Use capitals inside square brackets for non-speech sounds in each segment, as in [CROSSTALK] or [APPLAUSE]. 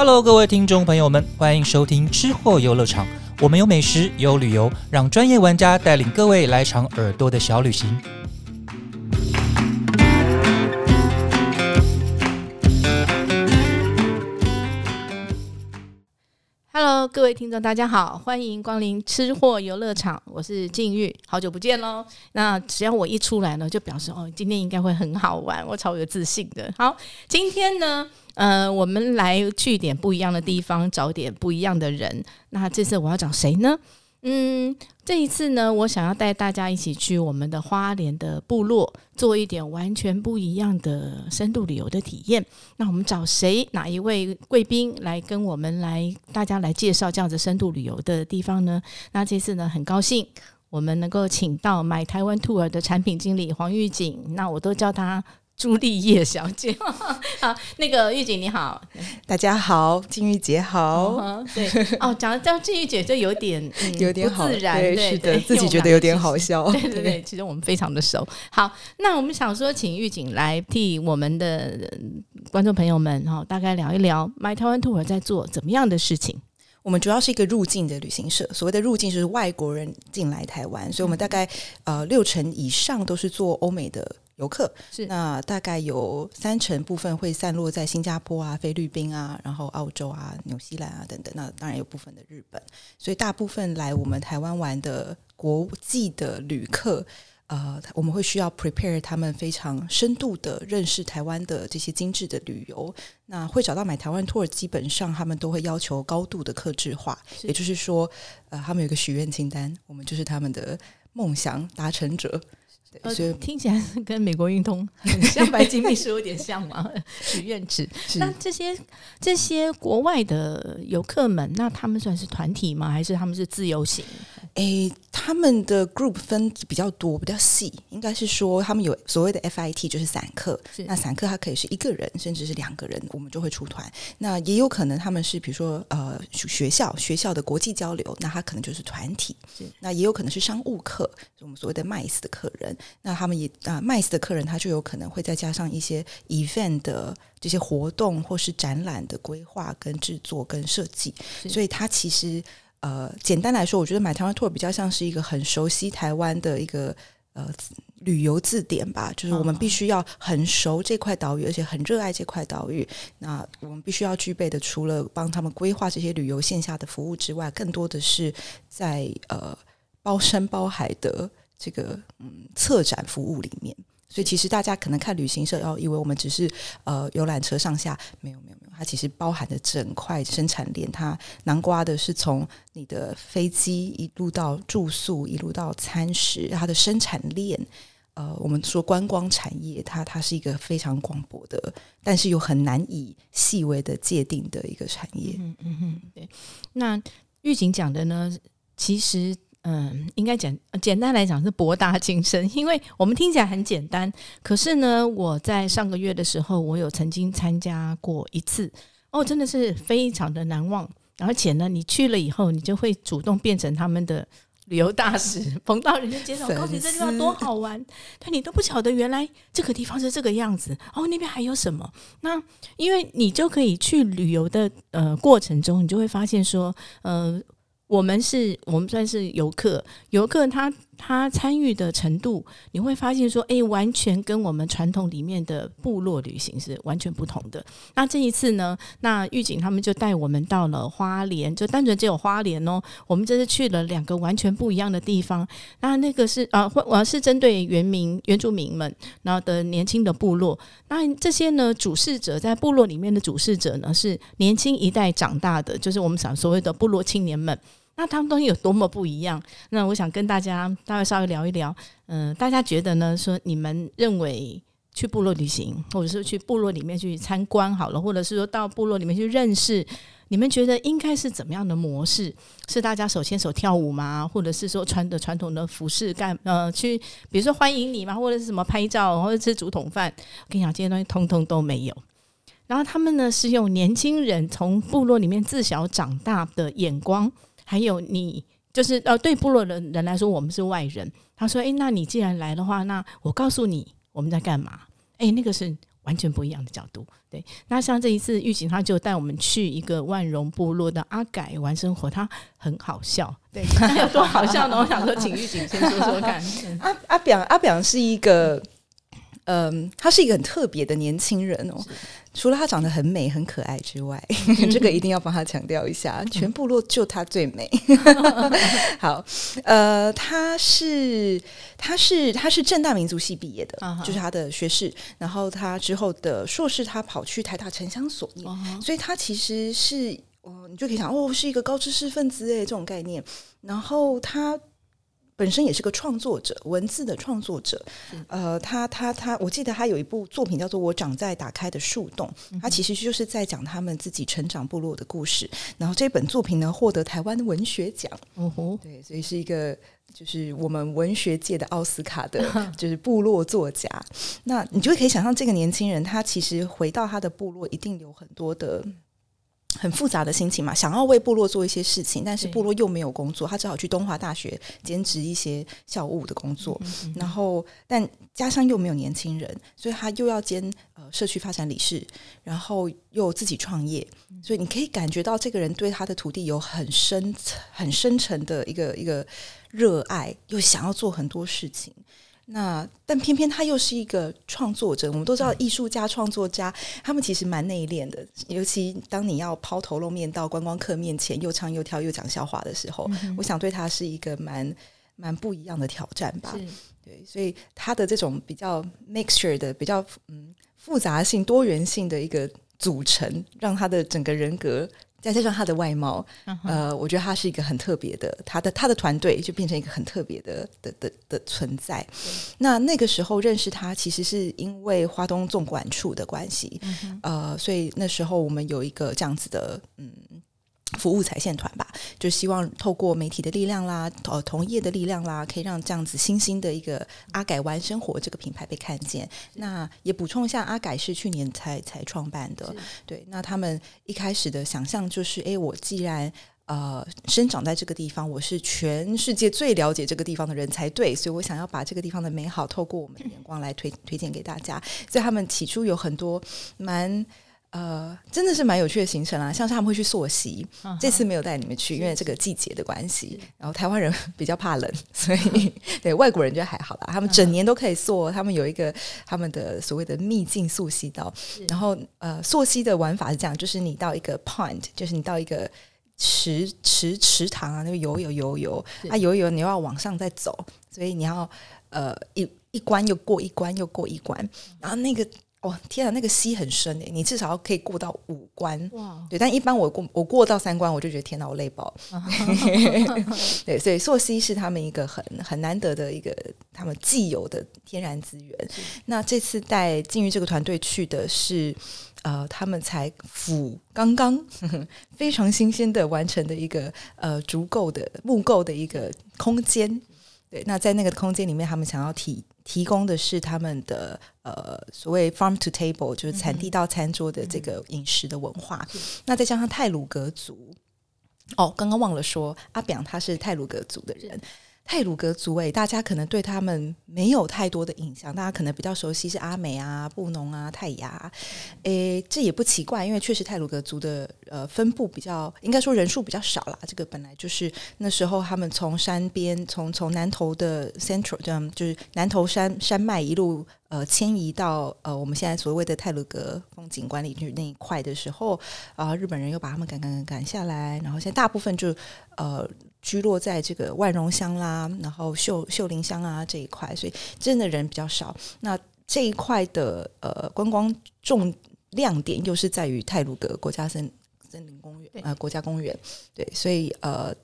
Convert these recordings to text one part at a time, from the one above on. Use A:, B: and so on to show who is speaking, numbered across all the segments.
A: Hello，各位听众朋友们，欢迎收听吃货游乐场。我们有美食，有旅游，让专业玩家带领各位来场耳朵的小旅行。
B: 各位听众，大家好，欢迎光临吃货游乐场，我是静玉，好久不见喽。那只要我一出来呢，就表示哦，今天应该会很好玩，我超有自信的。好，今天呢，呃，我们来去点不一样的地方，找点不一样的人。那这次我要找谁呢？嗯，这一次呢，我想要带大家一起去我们的花莲的部落，做一点完全不一样的深度旅游的体验。那我们找谁？哪一位贵宾来跟我们来，大家来介绍这样子深度旅游的地方呢？那这次呢，很高兴我们能够请到买台湾 tour 的产品经理黄玉锦，那我都叫他。朱丽叶小姐，[LAUGHS] 好，那个玉姐你好，
C: 大家好，金玉姐好，
B: 对，哦，讲到金玉姐就有点 [LAUGHS]
C: 有点
B: 自然，
C: 对，是的，自己觉得有点好笑，[LAUGHS]
B: 对对对，其实我们非常的熟。好，那我们想说，请玉锦来替我们的观众朋友们哈，大概聊一聊 My Taiwan tour 在做怎么样的事情。
C: 我们主要是一个入境的旅行社，所谓的入境就是外国人进来台湾，所以我们大概呃六成以上都是做欧美的。游客
B: 是
C: 那大概有三成部分会散落在新加坡啊、菲律宾啊，然后澳洲啊、纽西兰啊等等。那当然有部分的日本，所以大部分来我们台湾玩的国际的旅客，呃，我们会需要 prepare 他们非常深度的认识台湾的这些精致的旅游。那会找到买台湾 tour，基本上他们都会要求高度的克制化，也就是说，呃，他们有一个许愿清单，我们就是他们的梦想达成者。
B: 呃，听起来是跟美国运通 [LAUGHS] 很像，白金秘书有点像嘛？[LAUGHS] 许愿池。那这些这些国外的游客们，那他们算是团体吗？还是他们是自由行？
C: 诶，他们的 group 分比较多，比较细。应该是说，他们有所谓的 FIT，就是散客。那散客他可以是一个人，甚至是两个人，我们就会出团。那也有可能他们是比如说呃学校学校的国际交流，那他可能就是团体。那也有可能是商务客，我们所谓的 MICE 的客人。那他们也啊，MICE 的客人他就有可能会再加上一些 event 的这些活动或是展览的规划跟制作跟设计。所以他其实。呃，简单来说，我觉得买台湾 tour 比较像是一个很熟悉台湾的一个呃旅游字典吧。就是我们必须要很熟这块岛屿，而且很热爱这块岛屿。那我们必须要具备的，除了帮他们规划这些旅游线下的服务之外，更多的是在呃包山包海的这个嗯策展服务里面。所以其实大家可能看旅行社，要以为我们只是呃游览车上下，没有没有没有，它其实包含的整块生产链，它南瓜的是从你的飞机一路到住宿，一路到餐食，它的生产链，呃，我们说观光产业，它它是一个非常广博的，但是又很难以细微的界定的一个产业。
B: 嗯嗯嗯，对。那预警讲的呢，其实。嗯，应该简简单来讲是博大精深，因为我们听起来很简单，可是呢，我在上个月的时候，我有曾经参加过一次，哦，真的是非常的难忘。而且呢，你去了以后，你就会主动变成他们的旅游大使，逢到人家介绍，告诉你这地方多好玩，但你都不晓得原来这个地方是这个样子，哦，那边还有什么？那因为你就可以去旅游的呃过程中，你就会发现说，呃。我们是，我们算是游客，游客他他参与的程度，你会发现说，哎，完全跟我们传统里面的部落旅行是完全不同的。那这一次呢，那狱警他们就带我们到了花莲，就单纯只有花莲哦。我们这是去了两个完全不一样的地方。那那个是啊，我是针对原民原住民们，然后的年轻的部落。那这些呢，主事者在部落里面的主事者呢，是年轻一代长大的，就是我们想所谓的部落青年们。那他们东西有多么不一样？那我想跟大家大概稍微聊一聊。嗯，大家觉得呢？说你们认为去部落旅行，或者是去部落里面去参观好了，或者是说到部落里面去认识，你们觉得应该是怎么样的模式？是大家手牵手跳舞吗？或者是说穿的传统的服饰干呃去，比如说欢迎你吗？或者是什么拍照，或者吃竹筒饭？我跟你讲，这些东西通通都没有。然后他们呢是用年轻人从部落里面自小长大的眼光。还有你就是呃，对部落的人来说，我们是外人。他说：“哎，那你既然来的话，那我告诉你我们在干嘛。”哎，那个是完全不一样的角度。对，那像这一次玉警他就带我们去一个万荣部落的阿改玩生活，他很好笑。对，[LAUGHS] 他有多好笑呢？我想说，请玉警先说说看。
C: 阿阿表阿表是一个。嗯，他是一个很特别的年轻人哦。除了他长得很美、很可爱之外，[LAUGHS] 这个一定要帮他强调一下。全部落就他最美。[LAUGHS] 好，呃，他是他是他是正大民族系毕业的，就是他的学士。然后他之后的硕士，他跑去台大城乡所念，所以他其实是哦，你就可以想哦，是一个高知识分子诶，这种概念。然后他。本身也是个创作者，文字的创作者。呃，他他他，我记得他有一部作品叫做《我长在打开的树洞》，他其实就是在讲他们自己成长部落的故事。然后这本作品呢，获得台湾文学奖。哦吼，对，所以是一个就是我们文学界的奥斯卡的，[LAUGHS] 就是部落作家。那你就可以想象，这个年轻人他其实回到他的部落，一定有很多的。很复杂的心情嘛，想要为部落做一些事情，但是部落又没有工作，他只好去东华大学兼职一些校务的工作。然后，但家乡又没有年轻人，所以他又要兼呃社区发展理事，然后又自己创业。所以你可以感觉到这个人对他的土地有很深、很深沉的一个一个热爱，又想要做很多事情。那但偏偏他又是一个创作者，我们都知道艺术家、创作家，他们其实蛮内敛的。尤其当你要抛头露面到观光客面前，又唱又跳又讲笑话的时候，我想对他是一个蛮蛮不一样的挑战吧。对，所以他的这种比较 mixture 的、比较嗯复杂性、多元性的一个组成，让他的整个人格。再加上他的外貌，呃，我觉得他是一个很特别的，他的他的团队就变成一个很特别的的的的存在。那那个时候认识他，其实是因为华东纵管处的关系，呃，所以那时候我们有一个这样子的，嗯。服务彩线团吧，就希望透过媒体的力量啦，呃，同业的力量啦，可以让这样子新兴的一个阿改玩生活这个品牌被看见。那也补充一下，阿改是去年才才创办的，对。那他们一开始的想象就是，哎，我既然呃生长在这个地方，我是全世界最了解这个地方的人才对，所以我想要把这个地方的美好透过我们的眼光来推推荐给大家。所以他们起初有很多蛮。呃，真的是蛮有趣的行程啊，像是他们会去溯溪，这次没有带你们去，因为这个季节的关系。然后台湾人比较怕冷，[LAUGHS] 所以对外国人就还好啦，他们整年都可以溯。他们有一个他们的所谓的秘境溯溪道，然后呃，溯溪的玩法是这样，就是你到一个 point，就是你到一个池池池塘啊，那个游游游游，啊游游你又要往上再走，所以你要呃一一关又过一关又过一关，然后那个。哦天啊，那个溪很深诶，你至少可以过到五关。哇，对，但一般我过我过到三关，我就觉得天哪，我累爆。[LAUGHS] 对，所以溯溪是他们一个很很难得的一个他们既有的天然资源。那这次带金鱼这个团队去的是呃，他们才府刚刚 [LAUGHS] 非常新鲜的完成的一个呃足够的木构的一个空间。对，那在那个空间里面，他们想要提提供的是他们的呃所谓 farm to table，就是产地到餐桌的这个饮食的文化。那再加上泰鲁格族，哦，刚刚忘了说，阿表他是泰鲁格族的人。泰鲁格族诶，大家可能对他们没有太多的印象，大家可能比较熟悉是阿美啊、布农啊、泰雅，诶，这也不奇怪，因为确实泰鲁格族的呃分布比较，应该说人数比较少啦。这个本来就是那时候他们从山边，从从南头的 Central 这样，就是南头山山脉一路呃迁移到呃我们现在所谓的泰鲁格风景管理区那一块的时候，啊，日本人又把他们赶赶赶赶下来，然后现在大部分就呃。居落在这个万荣乡啦，然后秀秀林乡啊这一块，所以真的人比较少。那这一块的呃观光重亮点又是在于泰鲁格国家森森林公园呃国家公园，对，所以呃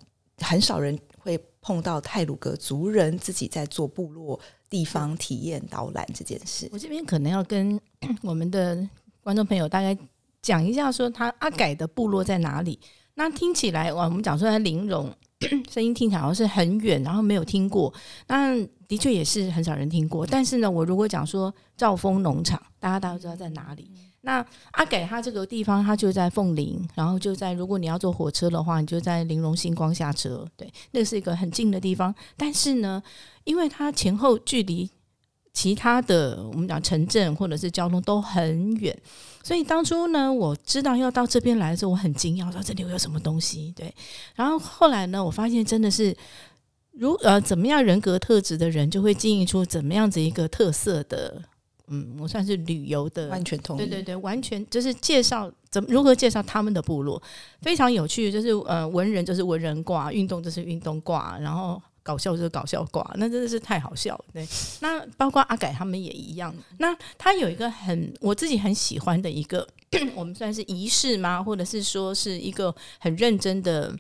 C: 很少人会碰到泰鲁格族人自己在做部落地方体验导览这件事。
B: 我这边可能要跟 [CLEARS THROAT] 我们的观众朋友大概讲一下，说他阿改的部落在哪里。那听起来哇，我们讲说在玲珑。[CLEARS THROAT] 声音听起来好像是很远，然后没有听过。那的确也是很少人听过。但是呢，我如果讲说兆丰农场，大家大家知道在哪里？那阿给他这个地方，他就在凤林，然后就在如果你要坐火车的话，你就在玲珑星光下车。对，那是一个很近的地方。但是呢，因为它前后距离。其他的我们讲城镇或者是交通都很远，所以当初呢，我知道要到这边来的时候，我很惊讶，说这里有什么东西？对，然后后来呢，我发现真的是如呃怎么样人格特质的人，就会经营出怎么样子一个特色的，嗯，我算是旅游的，
C: 完全同意，
B: 对对对，完全就是介绍怎么如何介绍他们的部落，非常有趣，就是呃文人就是文人挂，运动就是运动挂，然后。搞笑就是搞笑挂，那真的是太好笑了。对，那包括阿改他们也一样。那他有一个很我自己很喜欢的一个，[CLEARS THROAT] 我们算是仪式吗？或者是说是一个很认真的，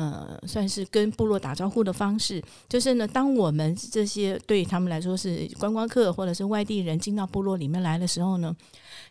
B: 呃，算是跟部落打招呼的方式。就是呢，当我们这些对他们来说是观光客或者是外地人进到部落里面来的时候呢，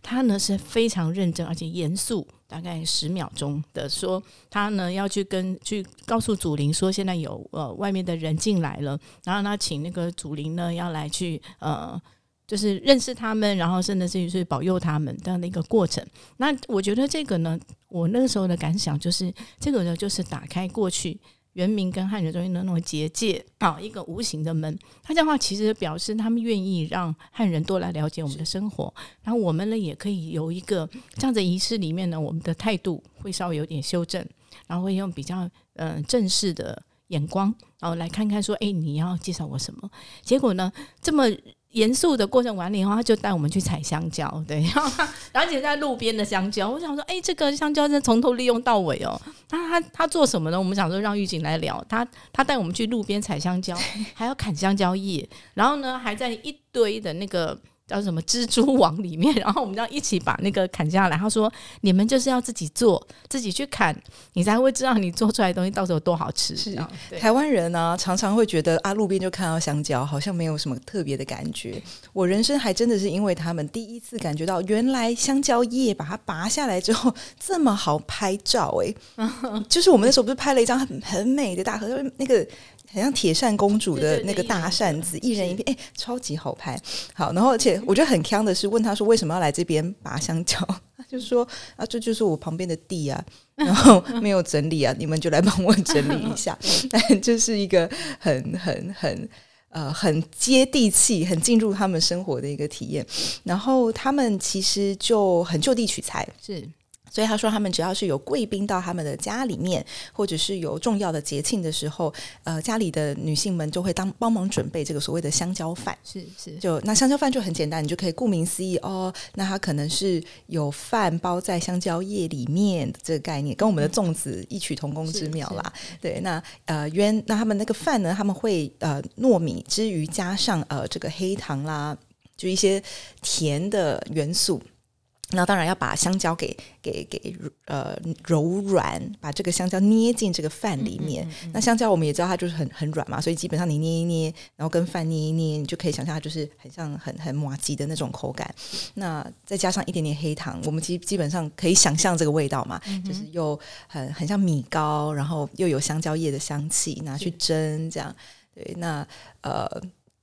B: 他呢是非常认真而且严肃。大概十秒钟的说，他呢要去跟去告诉祖灵说，现在有呃外面的人进来了，然后呢请那个祖灵呢要来去呃，就是认识他们，然后甚至是保佑他们这样的一个过程。那我觉得这个呢，我那个时候的感想就是，这个呢就是打开过去。原民跟汉人中间的那种结界啊，一个无形的门。他这样话其实表示他们愿意让汉人多来了解我们的生活，然后我们呢也可以有一个这样的仪式里面呢，我们的态度会稍微有点修正，然后会用比较嗯正式的眼光，然后来看看说，哎，你要介绍我什么？结果呢，这么。严肃的过程完了以后，他就带我们去采香蕉，对，[LAUGHS] 然后而且在路边的香蕉，我想说，哎，这个香蕉真从头利用到尾哦。那他他做什么呢？我们想说让狱警来聊，他他带我们去路边采香蕉，还要砍香蕉叶，然后呢，还在一堆的那个。叫什么蜘蛛网里面，[LAUGHS] 然后我们要一起把那个砍下来。他说：“你们就是要自己做，自己去砍，你才会知道你做出来的东西到时候多好吃。”
C: 是台湾人呢，常常会觉得啊，路边就看到香蕉，好像没有什么特别的感觉。我人生还真的是因为他们第一次感觉到，原来香蕉叶把它拔下来之后这么好拍照。哎，[LAUGHS] 就是我们那时候不是拍了一张很很美的大合照，那个。很像铁扇公主的那个大扇子，一人一片，哎，超级好拍。好，然后而且 [LAUGHS] 我觉得很坑的是，问他说为什么要来这边拔香蕉，[LAUGHS] 他就说啊，这就是我旁边的地啊，然后 [LAUGHS] 没有整理啊，你们就来帮我整理一下。但就是一个很很很呃很接地气、很进入他们生活的一个体验。然后他们其实就很就地取材，
B: 是。
C: 所以他说，他们只要是有贵宾到他们的家里面，或者是有重要的节庆的时候，呃，家里的女性们就会当帮忙准备这个所谓的香蕉饭。
B: 是是，
C: 就那香蕉饭就很简单，你就可以顾名思义哦，那它可能是有饭包在香蕉叶里面这个概念，跟我们的粽子异曲同工之妙啦。对，那呃，原那他们那个饭呢，他们会呃糯米之余加上呃这个黑糖啦，就一些甜的元素。那当然要把香蕉给给给呃柔软，把这个香蕉捏进这个饭里面。那香蕉我们也知道它就是很很软嘛，所以基本上你捏一捏，然后跟饭捏一捏，你就可以想象它就是很像很很麻吉的那种口感。那再加上一点点黑糖，我们基基本上可以想象这个味道嘛，就是又很很像米糕，然后又有香蕉叶的香气，拿去蒸这样。对，那呃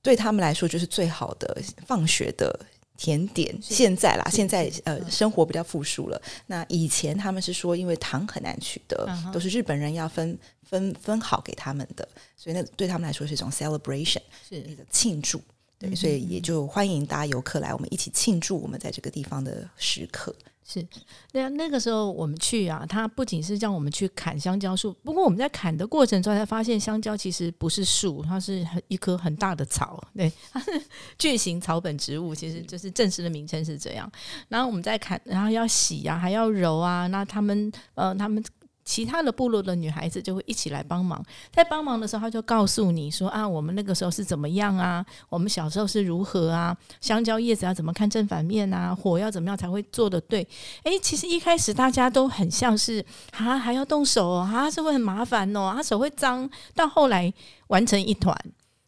C: 对他们来说就是最好的放学的。甜点现在啦，现在呃生活比较富庶了。那以前他们是说，因为糖很难取得，都是日本人要分分分好给他们的，所以那对他们来说是一种 celebration，
B: 是
C: 一个庆祝。对，所以也就欢迎大家游客来，我们一起庆祝我们在这个地方的时刻。
B: 是，那那个时候我们去啊，他不仅是叫我们去砍香蕉树，不过我们在砍的过程中才发现，香蕉其实不是树，它是很一棵很大的草，对，它是巨型草本植物，其实就是正式的名称是这样。然后我们在砍，然后要洗啊，还要揉啊，那他们呃，他们。其他的部落的女孩子就会一起来帮忙，在帮忙的时候，她就告诉你说啊，我们那个时候是怎么样啊？我们小时候是如何啊？香蕉叶子要怎么看正反面啊？火要怎么样才会做的对？诶，其实一开始大家都很像是啊，还要动手啊，是会很麻烦哦，啊手会脏。到后来完成一团，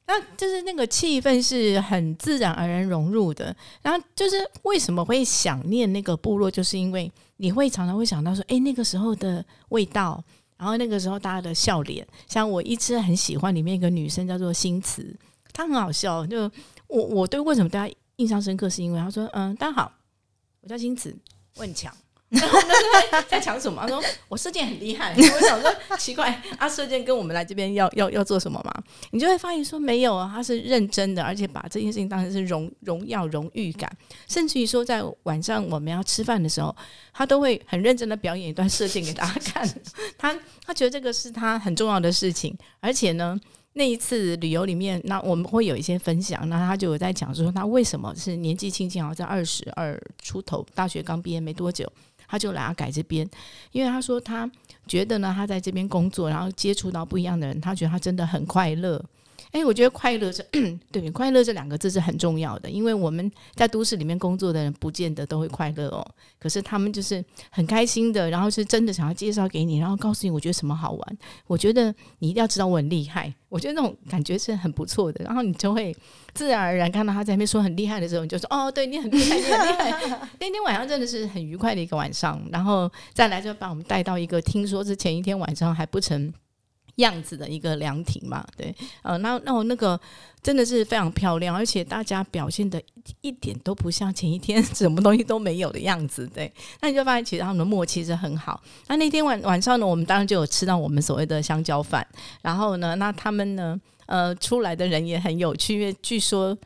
B: 那就是那个气氛是很自然而然融入的。然后就是为什么会想念那个部落，就是因为。你会常常会想到说，哎，那个时候的味道，然后那个时候大家的笑脸，像我一直很喜欢里面一个女生叫做新慈，她很好笑。就我我对为什么大家印象深刻，是因为她说，嗯，大家好，我叫新慈，我很强，[LAUGHS] 然后呢，在讲什么？他说我射箭很厉害。我想说奇怪，啊，射箭跟我们来这边要 [LAUGHS] 要要做什么嘛？你就会发现说没有啊，他是认真的，而且把这件事情当成是荣荣耀、荣誉感，甚至于说在晚上我们要吃饭的时候，他都会很认真的表演一段射箭给大家看。[LAUGHS] 他他觉得这个是他很重要的事情，而且呢。那一次旅游里面，那我们会有一些分享，那他就有在讲说，他为什么是年纪轻轻，好像在二十二出头，大学刚毕业没多久，他就来阿改这边，因为他说他觉得呢，他在这边工作，然后接触到不一样的人，他觉得他真的很快乐。哎，我觉得快乐这 [CLEARS THROAT] 对快乐这两个字是很重要的，因为我们在都市里面工作的人，不见得都会快乐哦。可是他们就是很开心的，然后是真的想要介绍给你，然后告诉你我觉得什么好玩。我觉得你一定要知道我很厉害，我觉得那种感觉是很不错的。然后你就会自然而然看到他在那边说很厉害的时候，你就说哦，对你很厉害，你很厉害。[LAUGHS] 那天晚上真的是很愉快的一个晚上，然后再来就把我们带到一个听说是前一天晚上还不成。样子的一个凉亭嘛，对，呃，那那我那个真的是非常漂亮，而且大家表现的一点都不像前一天什么东西都没有的样子，对，那你就发现其实他们的默契是很好。那那天晚晚上呢，我们当然就有吃到我们所谓的香蕉饭，然后呢，那他们呢，呃，出来的人也很有趣，因为据说。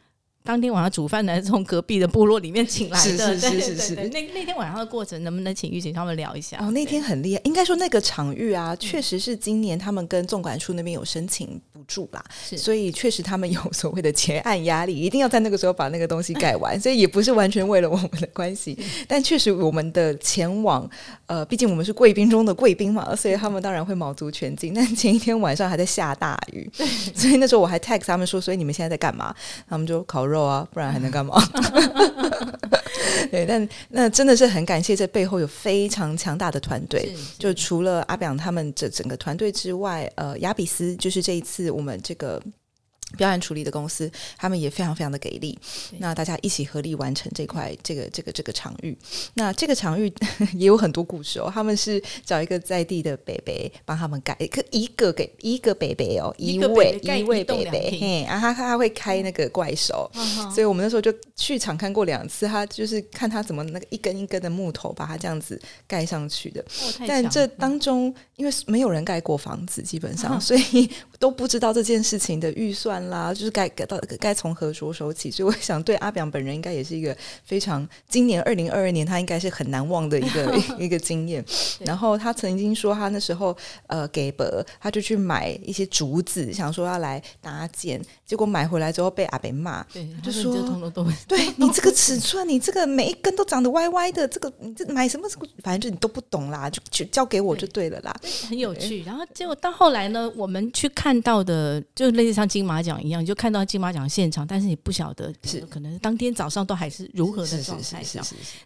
B: 当天晚上煮饭的是从隔壁的部落里面请来的，
C: 是是是是。
B: 那那天晚上的过程，能不能请玉姐他们聊一下？
C: 哦，那天很厉害，应该说那个场域啊，确实是今年他们跟纵管处那边有申请补助啦，所以确实他们有所谓的结案压力，一定要在那个时候把那个东西盖完，[LAUGHS] 所以也不是完全为了我们的关系，[LAUGHS] 但确实我们的前往，呃，毕竟我们是贵宾中的贵宾嘛，所以他们当然会卯足全劲。但前一天晚上还在下大雨，[LAUGHS] 所以那时候我还 text 他们说，所以你们现在在干嘛？他们就烤肉。肉啊，不然还能干嘛？对，但那真的是很感谢，这背后有非常强大的团队。就除了阿表他们这整个团队之外，呃，亚比斯就是这一次我们这个。表演处理的公司，他们也非常非常的给力。那大家一起合力完成这块这个这个这个场域。那这个场域 [LAUGHS] 也有很多故事哦。他们是找一个在地的北北帮他们盖一个一个给一个北北哦，一位一位北北。嘿，然后他他会开那个怪手，所以我们那时候就去场看过两次。他就是看他怎么那个一根一根的木头把它这样子盖上去的。但这当中因为没有人盖过房子，基本上 [LAUGHS] 所以都不知道这件事情的预算。啦，就是该该到该从何着手起，所以我想对阿表本人应该也是一个非常今年二零二二年他应该是很难忘的一个 [LAUGHS] 一个经验。然后他曾经说他那时候呃给伯他就去买一些竹子，想说要来搭建，结果买回来之后被阿北骂，就说 [LAUGHS] 对你这个尺寸，你这个每一根都长得歪歪的，这个你这买什么什么，反正就你都不懂啦，就就交给我就对了啦，
B: 很有趣。然后结果到后来呢，我们去看到的就类似像金马奖。一样，你就看到金马奖现场，但是你不晓得是可能当天早上都还是如何的状态下。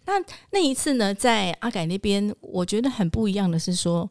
B: 那那一次呢，在阿改那边，我觉得很不一样的是说，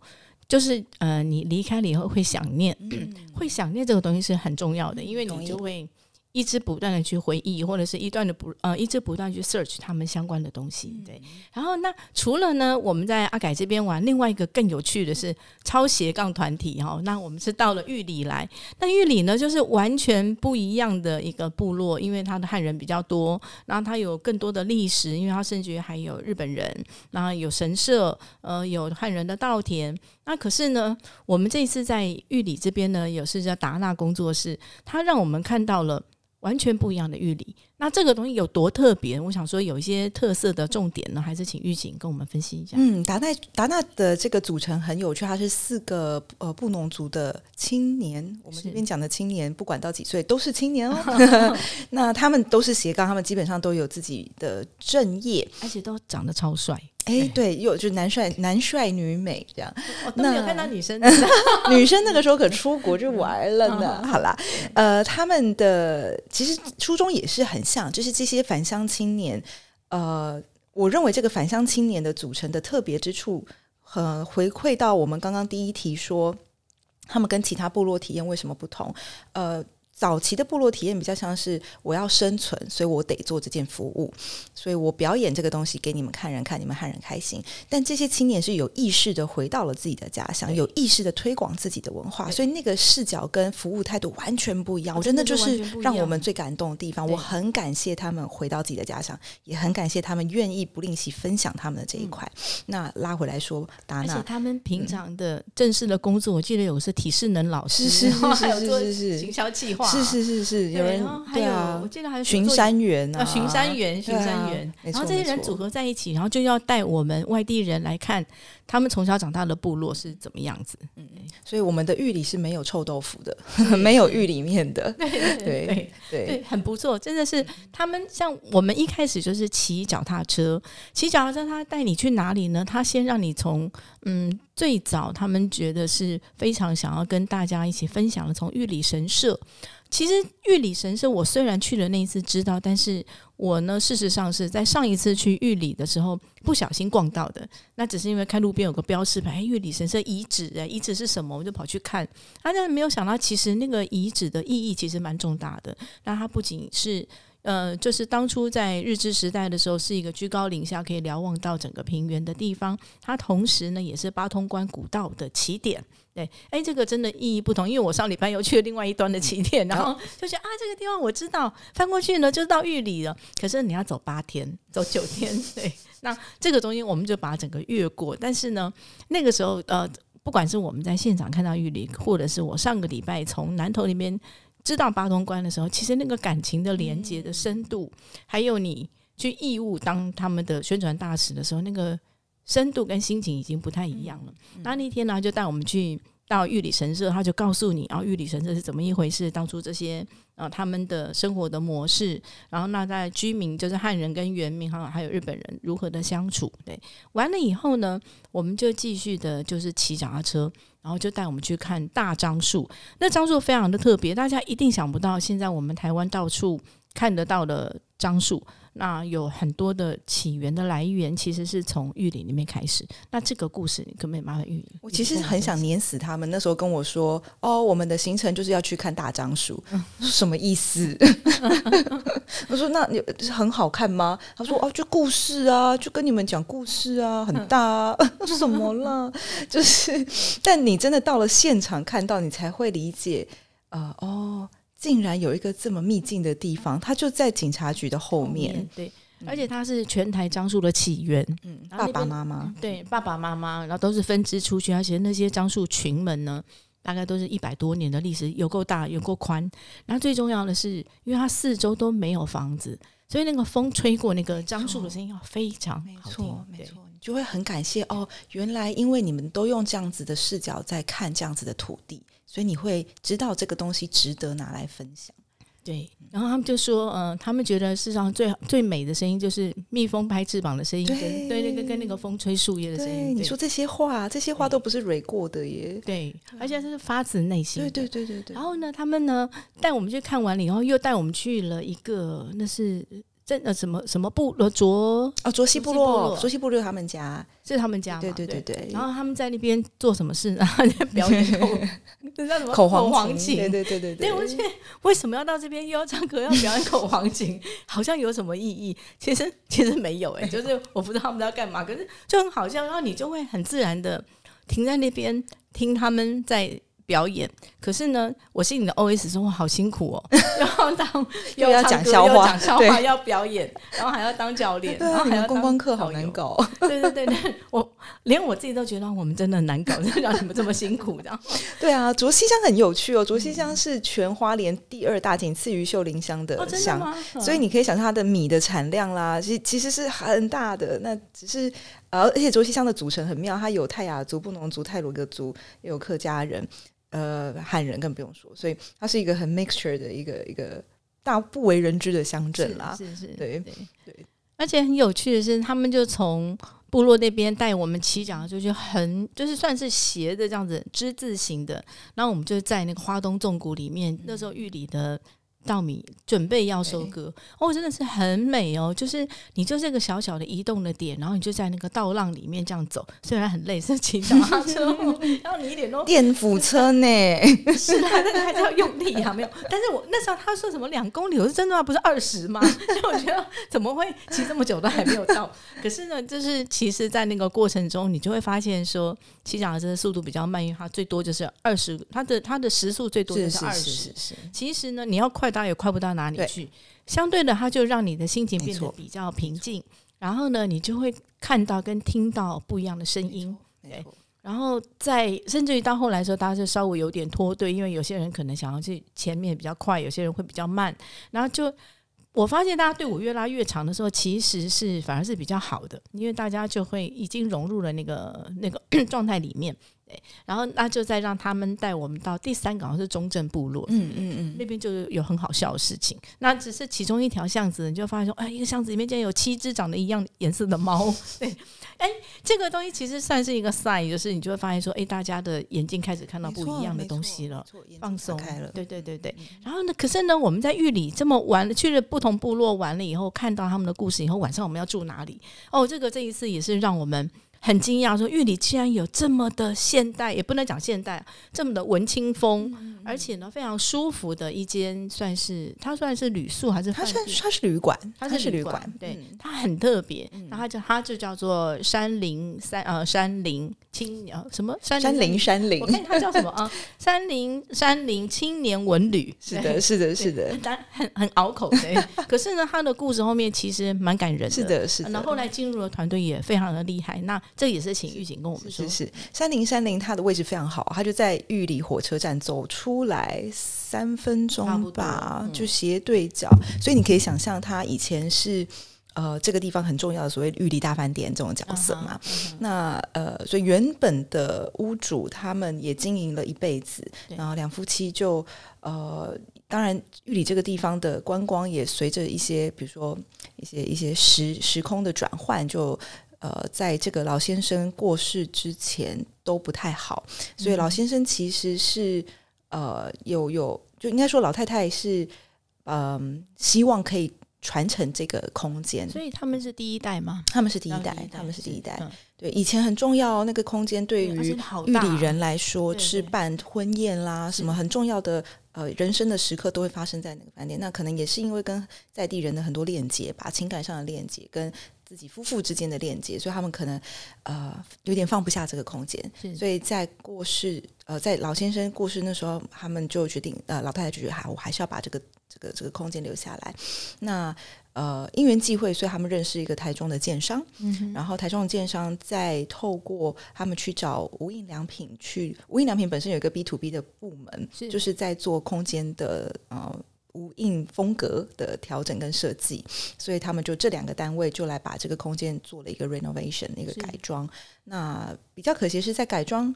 B: 就是呃，你离开了以后会想念，[CLEARS THROAT] 会想念这个东西是很重要的，因为你就会。一直不断的去回忆，或者是一段的不呃，一直不断去 search 他们相关的东西，对。然后那除了呢，我们在阿改这边玩，另外一个更有趣的是超斜杠团体哈。那我们是到了玉里来，那玉里呢就是完全不一样的一个部落，因为它的汉人比较多，然后它有更多的历史，因为它甚至于还有日本人，然后有神社，呃，有汉人的稻田。那可是呢，我们这一次在玉里这边呢，有是叫达纳工作室，它让我们看到了。完全不一样的玉里，那这个东西有多特别？我想说有一些特色的重点呢，还是请玉警跟我们分析一下。
C: 嗯，达纳达纳的这个组成很有趣，它是四个呃布农族的青年，我们这边讲的青年，不管到几岁都是青年哦。[LAUGHS] 那他们都是斜杠，他们基本上都有自己的正业，
B: 而且都长得超帅。
C: 哎，对，有就男帅男帅女美这样，
B: 我都没有看到女生 [LAUGHS] [LAUGHS]
C: 女生那个时候可出国就玩了呢。好啦，呃，他们的其实初衷也是很像，就是这些返乡青年，呃，我认为这个返乡青年的组成的特别之处，呃，回馈到我们刚刚第一题说，他们跟其他部落体验为什么不同，呃。早期的部落体验比较像是我要生存，所以我得做这件服务，所以我表演这个东西给你们看人看，你们汉人开心。但这些青年是有意识的回到了自己的家乡，有意识的推广自己的文化，所以那个视角跟服务态度完全不一样。我觉得那就是让我们最感动的地方。我很感谢他们回到自己的家乡，也很感谢他们愿意不吝惜分享他们的这一块。那拉回来说，达
B: 娜，而且他们平常的正式的工作，我记得有是体适能老师，
C: 是是是 [LAUGHS] 是是
B: 行销计划。
C: 是是是是，有人
B: 还有我记得还有
C: 巡山员啊，
B: 巡山员巡山员，然后这些人组合在一起，然后就要带我们外地人来看他们从小长大的部落是怎么样子。
C: 嗯，所以我们的玉里是没有臭豆腐的，[LAUGHS] 没有玉里面的，
B: 对对对对，很不错，真的是他们像我们一开始就是骑脚踏车，骑脚踏车他带你去哪里呢？他先让你从嗯。最早他们觉得是非常想要跟大家一起分享的，从玉里神社。其实玉里神社，我虽然去了那一次知道，但是我呢，事实上是在上一次去玉里的时候不小心逛到的。那只是因为看路边有个标识牌，玉里神社遗址，哎，遗址是什么？我就跑去看。啊，但是没有想到，其实那个遗址的意义其实蛮重大的。那它不仅是。呃，就是当初在日治时代的时候，是一个居高临下可以瞭望到整个平原的地方。它同时呢，也是八通关古道的起点。对，哎，这个真的意义不同。因为我上礼拜又去了另外一端的起点，然后就觉得啊，这个地方我知道，翻过去呢就到玉里了。可是你要走八天，走九天，[LAUGHS] 对。那这个中间我们就把整个越过。但是呢，那个时候呃，不管是我们在现场看到玉里，或者是我上个礼拜从南头那边。知道八通关的时候，其实那个感情的连接的深度，还有你去义务当他们的宣传大使的时候，那个深度跟心情已经不太一样了。那那天呢，就带我们去到玉里神社，他就告诉你，然后玉里神社是怎么一回事，当初这些。啊，他们的生活的模式，然后那在居民就是汉人跟原民哈，还有日本人如何的相处？对，完了以后呢，我们就继续的就是骑脚踏车，然后就带我们去看大樟树。那樟树非常的特别，大家一定想不到，现在我们台湾到处看得到的樟树。那有很多的起源的来源，其实是从玉林里面开始。那这个故事，你可不可以麻烦玉林？
C: 我其实很想碾死他们。那时候跟我说：“哦，我们的行程就是要去看大樟树。”什么意思？[LAUGHS] 我说：“那你很好看吗？”他说：“哦，就故事啊，就跟你们讲故事啊，很大。啊。[LAUGHS] 什么了？就是，但你真的到了现场看到，你才会理解啊。哦。竟然有一个这么秘境的地方，它就在警察局的后面。
B: 对，而且它是全台樟树的起源。
C: 嗯，爸爸妈妈，
B: 对，爸爸妈妈，然后都是分支出去，而且那些樟树群们呢，大概都是一百多年的历史，有够大，有够宽。然后最重要的是，因为它四周都没有房子，所以那个风吹过那个樟树的声音要非常好听。
C: 没错，你就会很感谢哦，原来因为你们都用这样子的视角在看这样子的土地。所以你会知道这个东西值得拿来分享，
B: 对。然后他们就说，嗯，他们觉得世上最最美的声音就是蜜蜂拍翅膀的声音，跟对那个跟那个风吹树叶的声音。
C: 你说这些话，这些话都不是蕊过的耶，
B: 对，而且是发自内心。
C: 对对对对对。
B: 然后呢，他们呢带我们去看完了以后，又带我们去了一个，那是。这呃什么什么部落卓
C: 啊卓西部落卓西部落他们家
B: 是他们家
C: 对对对对，
B: 然后他们在那边做什么事呢？[LAUGHS] 表演口 [LAUGHS] 那叫什么
C: 口黄
B: 琴？
C: 对对对对
B: 对。我觉得为什么要到这边又要唱歌要表演口黄琴？[LAUGHS] 好像有什么意义？其实其实没有哎，就是我不知道他们要干嘛，可是就很好笑，然后你就会很自然的停在那边听他们在。表演，可是呢，我心里的 O S 说：“哇，好辛苦哦，[LAUGHS] [LAUGHS] 要当
C: 又要讲笑话，
B: 讲笑话，要表演，然后还要当教练，然后还要
C: 观光客，好难搞。
B: 对对对对，[LAUGHS] 我连我自己都觉得我们真的很难搞，让你们这么辛苦这样。
C: 对啊，卓西乡很有趣哦，卓西乡是全花莲第二大，仅次于秀林乡的乡，所以你可以想象它的米的产量啦，其其实是很大的。那只是呃，而且卓西乡的组成很妙，它有泰雅族、布农族、泰鲁格族，也有客家人。呃，汉人更不用说，所以它是一个很 mixture 的一个一个大不为人知的乡镇啦。
B: 是是，
C: 对对。
B: 而且很有趣的是，他们就从部落那边带我们骑脚，就是很就是算是斜的这样子之字形的。然后我们就在那个花东纵谷里面，那时候玉里的稻米准备要收割，哦，真的是很美哦。就是你就这个小小的移动的点，然后你就在那个稻浪里面这样走，虽然很累，是骑脚踏车，[LAUGHS] 然后你一点都
C: 电扶车呢，[LAUGHS]
B: 是啊，但是还是要用力啊，没有。[LAUGHS] 但是我那时候他说什么两公里，我是真的吗？不是二十吗？我觉得怎么会骑这么久都还没有到？可是呢，就是其实，在那个过程中，你就会发现说，骑脚踏车的速度比较慢，因为它最多就是二十，它的它的时速最多就是二十。其实呢，你要快，它也快不到哪里去。相对的，它就让你的心情变得比较平静。然后呢，你就会看到跟听到不一样的声音。对。然后在甚至于到后来的时候，大家就稍微有点脱队，因为有些人可能想要去前面比较快，有些人会比较慢。然后就我发现大家队伍越拉越长的时候，其实是反而是比较好的，因为大家就会已经融入了那个那个 [COUGHS] 状态里面。对，然后那就再让他们带我们到第三个，好像是中正部落。嗯嗯嗯，那边就有很好笑的事情。那只是其中一条巷子，你就发现说，哎，一个巷子里面竟然有七只长得一样颜色的猫。[LAUGHS] 对，哎，这个东西其实算是一个 sign，就是你就会发现说，哎，大家的眼睛开始看到不一样的东西了，放松
C: 开了。
B: 对对对对。然后呢，可是呢，我们在玉里这么玩，去了不同部落玩了以后，看到他们的故事以后，晚上我们要住哪里？哦，这个这一次也是让我们。很惊讶，说玉里竟然有这么的现代，也不能讲现代，这么的文青风，而且呢非常舒服的一间，算是它算是旅宿还是？
C: 它是它是旅馆，
B: 它是旅馆，对，它很特别，然后就它就叫做山林山呃山林。青呃什么山
C: 林山林，
B: 我看它叫什么啊？山林山林青年文旅，[LAUGHS]
C: 是的，是的，是的，
B: 但很很拗口的。可是呢，他的故事后面其实蛮感人的，
C: 是的，是的。
B: 然后后来进入了团队也非常的厉害。那这也是请狱警跟我们说，
C: 是三零三零，它的位置非常好，它就在玉里火车站走出来三分钟吧，就斜对角，所以你可以想象，它以前是。呃，这个地方很重要的所谓玉里大饭店这种角色嘛，那呃，所以原本的屋主他们也经营了一辈子，然后两夫妻就呃，当然玉里这个地方的观光也随着一些，比如说一些一些时时空的转换，就呃，在这个老先生过世之前都不太好，所以老先生其实是呃有有，就应该说老太太是嗯，希望可以。传承这个空间，
B: 所以他们是第一代吗？
C: 他们是第一代，他们是第一代。对，以前很重要那个空间，对于玉里人来说是办婚宴啦，什么很重要的呃人生的时刻都会发生在那个饭店。那可能也是因为跟在地人的很多链接吧，情感上的链接，跟自己夫妇之间的链接，所以他们可能呃有点放不下这个空间。所以在过世呃在老先生过世那时候，他们就决定呃老太太就觉得还我还是要把这个。这个这个空间留下来，那呃因缘际会，所以他们认识一个台中的建商，然后台中的建商再透过他们去找无印良品去，无印良品本身有一个 B to B 的部门，就是在做空间的呃无印风格的调整跟设计，所以他们就这两个单位就来把这个空间做了一个 renovation 一个改装。那比较可惜是在改装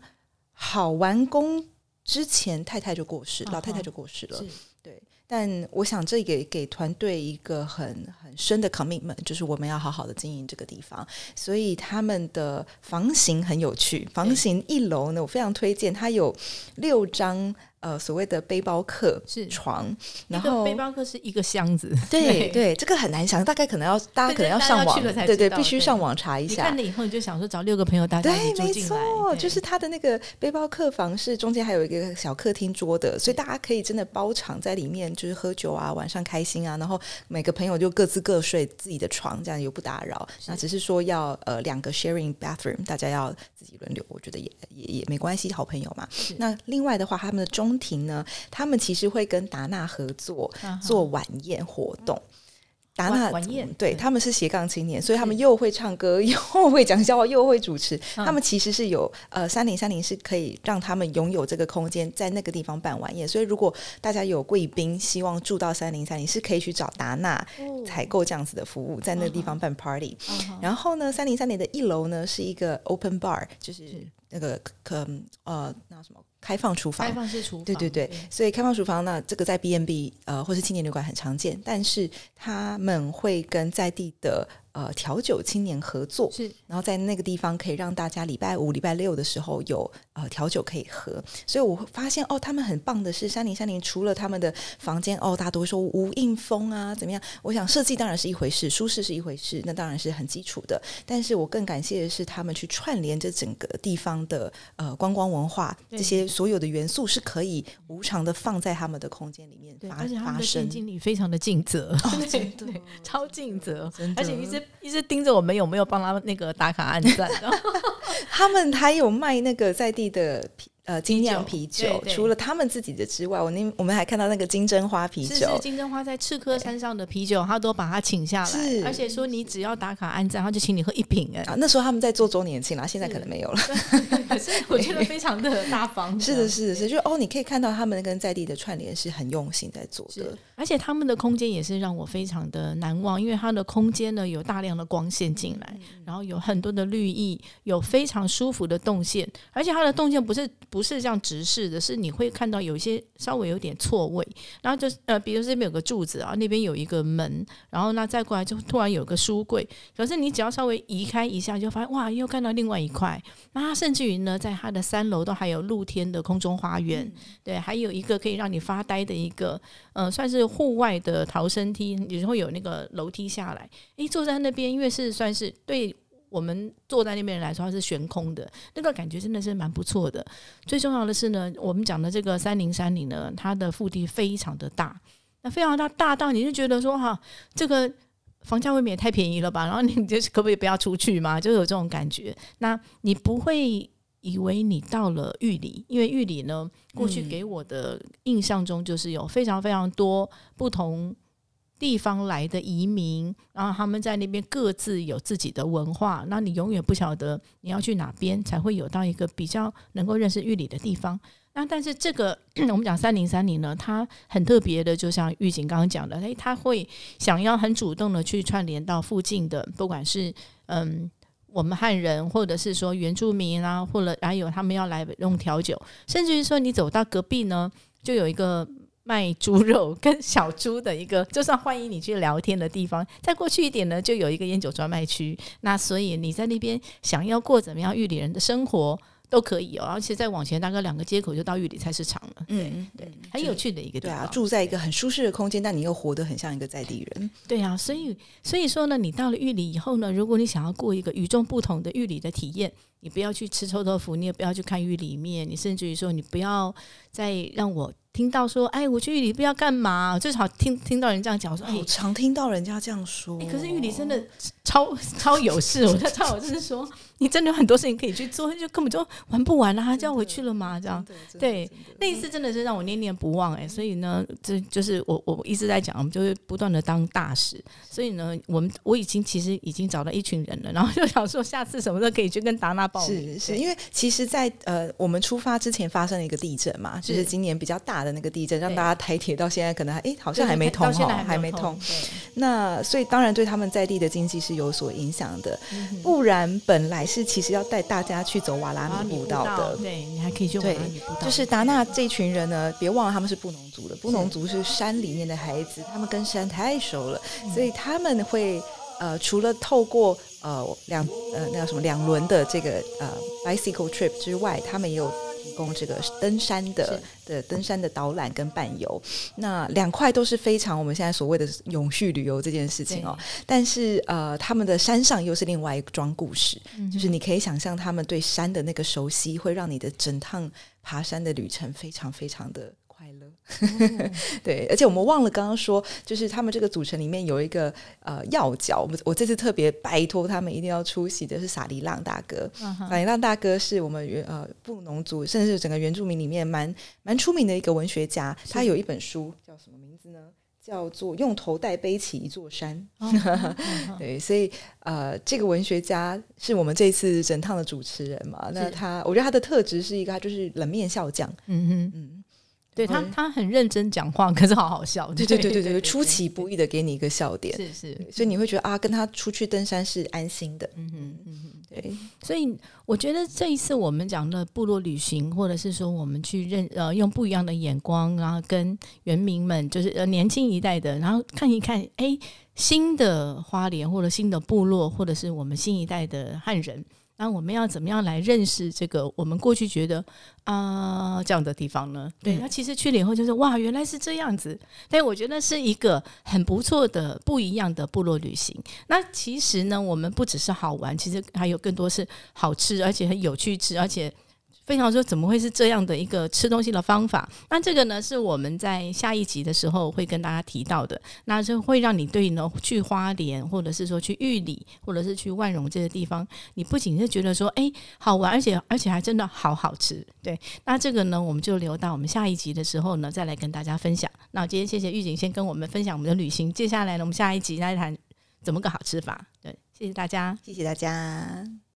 C: 好完工之前，太太就过世，老太太就过世了，对。但我想，这给给团队一个很很深的 commitment，就是我们要好好的经营这个地方。所以他们的房型很有趣，房型一楼呢，我非常推荐，它有六张。呃，所谓的背包客
B: 是
C: 床，然后
B: 背包客是一个箱子，
C: 对对，这个很难想，大概可能要大家可能要上网，对对，必须上网查一下。
B: 看了以后你就想说找六个朋友大家一起住进来，
C: 就是他的那个背包客房是中间还有一个小客厅桌的，所以大家可以真的包场在里面，就是喝酒啊，晚上开心啊，然后每个朋友就各自各睡自己的床，这样又不打扰。那只是说要呃两个 sharing bathroom，大家要自己轮流，我觉得也也也没关系，好朋友嘛。那另外的话，他们的中中庭呢，他们其实会跟达纳合作做晚宴活动。达纳
B: 晚宴，
C: 对他们是斜杠青年，所以他们又会唱歌，[LAUGHS] 又会讲笑话，又会主持。他们其实是有呃，三零三零是可以让他们拥有这个空间，在那个地方办晚宴。所以如果大家有贵宾希望住到三零三零，是可以去找达纳采购这样子的服务，在那个地方办 party。然后呢，三零三零的一楼呢是一个 open bar，就是那个可呃那什么。开放厨房，
B: 开放式厨房，
C: 对对对，所以开放厨房呢，这个在 B N B 呃或是青年旅馆很常见，但是他们会跟在地的呃调酒青年合作，
B: 是，
C: 然后在那个地方可以让大家礼拜五、礼拜六的时候有呃调酒可以喝。所以我会发现哦，他们很棒的是山林山林，除了他们的房间哦，大家都会说无印风啊怎么样？我想设计当然是一回事，舒适是一回事，那当然是很基础的。但是我更感谢的是他们去串联这整个地方的呃观光文化，这些所有的元素是可以无偿的放在他们的空间里面发
B: 而且他们的
C: 生。
B: 经理非常的尽责，[LAUGHS]
C: 对
B: 对，超尽责，
C: 而
B: 且一直 [LAUGHS] 一直盯着我们有没有帮他那个打卡按赞。[LAUGHS]
C: 他们还有卖那个在地的啤。呃，精酿啤酒，除了他们自己的之外，我那我们还看到那个金针花啤酒，
B: 是金针花在赤科山上的啤酒，他都把它请下来，而且说你只要打卡按赞，他就请你喝一瓶哎。
C: 啊，那时候他们在做周年庆啦，现在可能没有了。
B: 可 [LAUGHS] 是我觉得非常的大方。
C: 是的，是的，是，就哦，你可以看到他们跟在地的串联是很用心在做的，
B: 而且他们的空间也是让我非常的难忘，因为它的空间呢有大量的光线进来，然后有很多的绿意，有非常舒服的动线，而且它的动线不是不是这样直视。的，是你会看到有一些稍微有点错位，然后就是呃，比如这边有个柱子啊，那边有一个门，然后那再过来就突然有个书柜，可是你只要稍微移开一下，就发现哇，又看到另外一块。那甚至于呢，在它的三楼都还有露天的空中花园，对，还有一个可以让你发呆的一个呃，算是户外的逃生梯，有时候有那个楼梯下来，诶，坐在那边，因为是算是对。我们坐在那边人来说，它是悬空的，那个感觉真的是蛮不错的。最重要的是呢，我们讲的这个三零三零呢，它的腹地非常的大，那非常大，大到你就觉得说哈，这个房价未免也太便宜了吧？然后你就是可不可以不要出去嘛？就有这种感觉。那你不会以为你到了玉里，因为玉里呢，过去给我的印象中就是有非常非常多不同。地方来的移民，然后他们在那边各自有自己的文化，那你永远不晓得你要去哪边才会有到一个比较能够认识玉里的地方。那但是这个 [CLEARS THROAT] 我们讲三零三零呢，它很特别的，就像玉锦刚刚讲的，诶，他会想要很主动的去串联到附近的，不管是嗯我们汉人，或者是说原住民啊，或者还有他们要来弄调酒，甚至于说你走到隔壁呢，就有一个。卖猪肉跟小猪的一个，就算欢迎你去聊天的地方。再过去一点呢，就有一个烟酒专卖区。那所以你在那边想要过怎么样玉里人的生活都可以哦。而且再往前大概两个街口就到玉里菜市场了。嗯，对，很有趣的一个地方。
C: 对啊，住在一个很舒适的空间，但你又活得很像一个在地人。
B: 对啊，所以所以说呢，你到了玉里以后呢，如果你想要过一个与众不同的玉里的体验，你不要去吃臭豆腐，你也不要去看玉里面，你甚至于说你不要再让我。听到说，哎，我去玉里不要干嘛？最少听听到人这样讲，说，哎，
C: 常听到人家这样说。
B: 可是玉里真的超超有事，我在超有事说，你真的有很多事情可以去做，就根本就玩不完了，他就要回去了嘛？这样，对，那一次真的是让我念念不忘哎。所以呢，这就是我我一直在讲，我们就是不断的当大使。所以呢，我们我已经其实已经找到一群人了，然后就想说，下次什么时候可以去跟达纳报
C: 名？是是，因为其实，在呃我们出发之前发生了一个地震嘛，就是今年比较大。的那个地震让大家台铁到现在可能还哎好像还没通哈，还没通。那所以当然对他们在地的经济是有所影响的。不然本来是其实要带大家去走瓦拉米步道的，
B: 对你还可以去瓦拉米步道。
C: 就是达纳这群人呢，别忘了他们是布农族的，布农族是山里面的孩子，他们跟山太熟了，所以他们会呃除了透过呃两呃那叫什么两轮的这个呃 bicycle trip 之外，他们也有。提供这个登山的的登山的导览跟伴游，那两块都是非常我们现在所谓的永续旅游这件事情哦。但是呃，他们的山上又是另外一桩故事，就是你可以想象他们对山的那个熟悉，会让你的整趟爬山的旅程非常非常的。[LAUGHS] 对，而且我们忘了刚刚说，就是他们这个组成里面有一个呃要角，我我这次特别拜托他们一定要出席的是萨利浪大哥。萨利浪大哥是我们原呃布农族，甚至是整个原住民里面蛮蛮出名的一个文学家。他有一本书叫什么名字呢？叫做《用头带背起一座山》。[LAUGHS] 对，所以呃，这个文学家是我们这次整趟的主持人嘛？那他，我觉得他的特质是一个，他就是冷面笑匠。嗯哼，嗯。
B: 对他，他很认真讲话，[LAUGHS] 可是好好笑。
C: 对对对对对，出其不意的给你一个笑点，
B: 是是，
C: 所以你会觉得啊，跟他出去登山是安心的。嗯哼嗯哼，
B: 对。所以我觉得这一次我们讲的部落旅行，或者是说我们去认呃用不一样的眼光，然后跟原民们，就是呃年轻一代的，然后看一看，哎。新的花莲，或者新的部落，或者是我们新一代的汉人。那我们要怎么样来认识这个我们过去觉得啊这样的地方呢？对，那其实去了以后就是哇，原来是这样子。但我觉得是一个很不错的不一样的部落旅行。那其实呢，我们不只是好玩，其实还有更多是好吃，而且很有趣吃，而且。非常说怎么会是这样的一个吃东西的方法？那这个呢是我们在下一集的时候会跟大家提到的，那就会让你对呢去花莲或者是说去玉里或者是去万荣这些地方，你不仅是觉得说哎好玩，而且而且还真的好好吃。对，那这个呢我们就留到我们下一集的时候呢再来跟大家分享。那今天谢谢玉景先跟我们分享我们的旅行，接下来呢我们下一集来谈怎么个好吃法。对，谢谢大家，
C: 谢谢大家。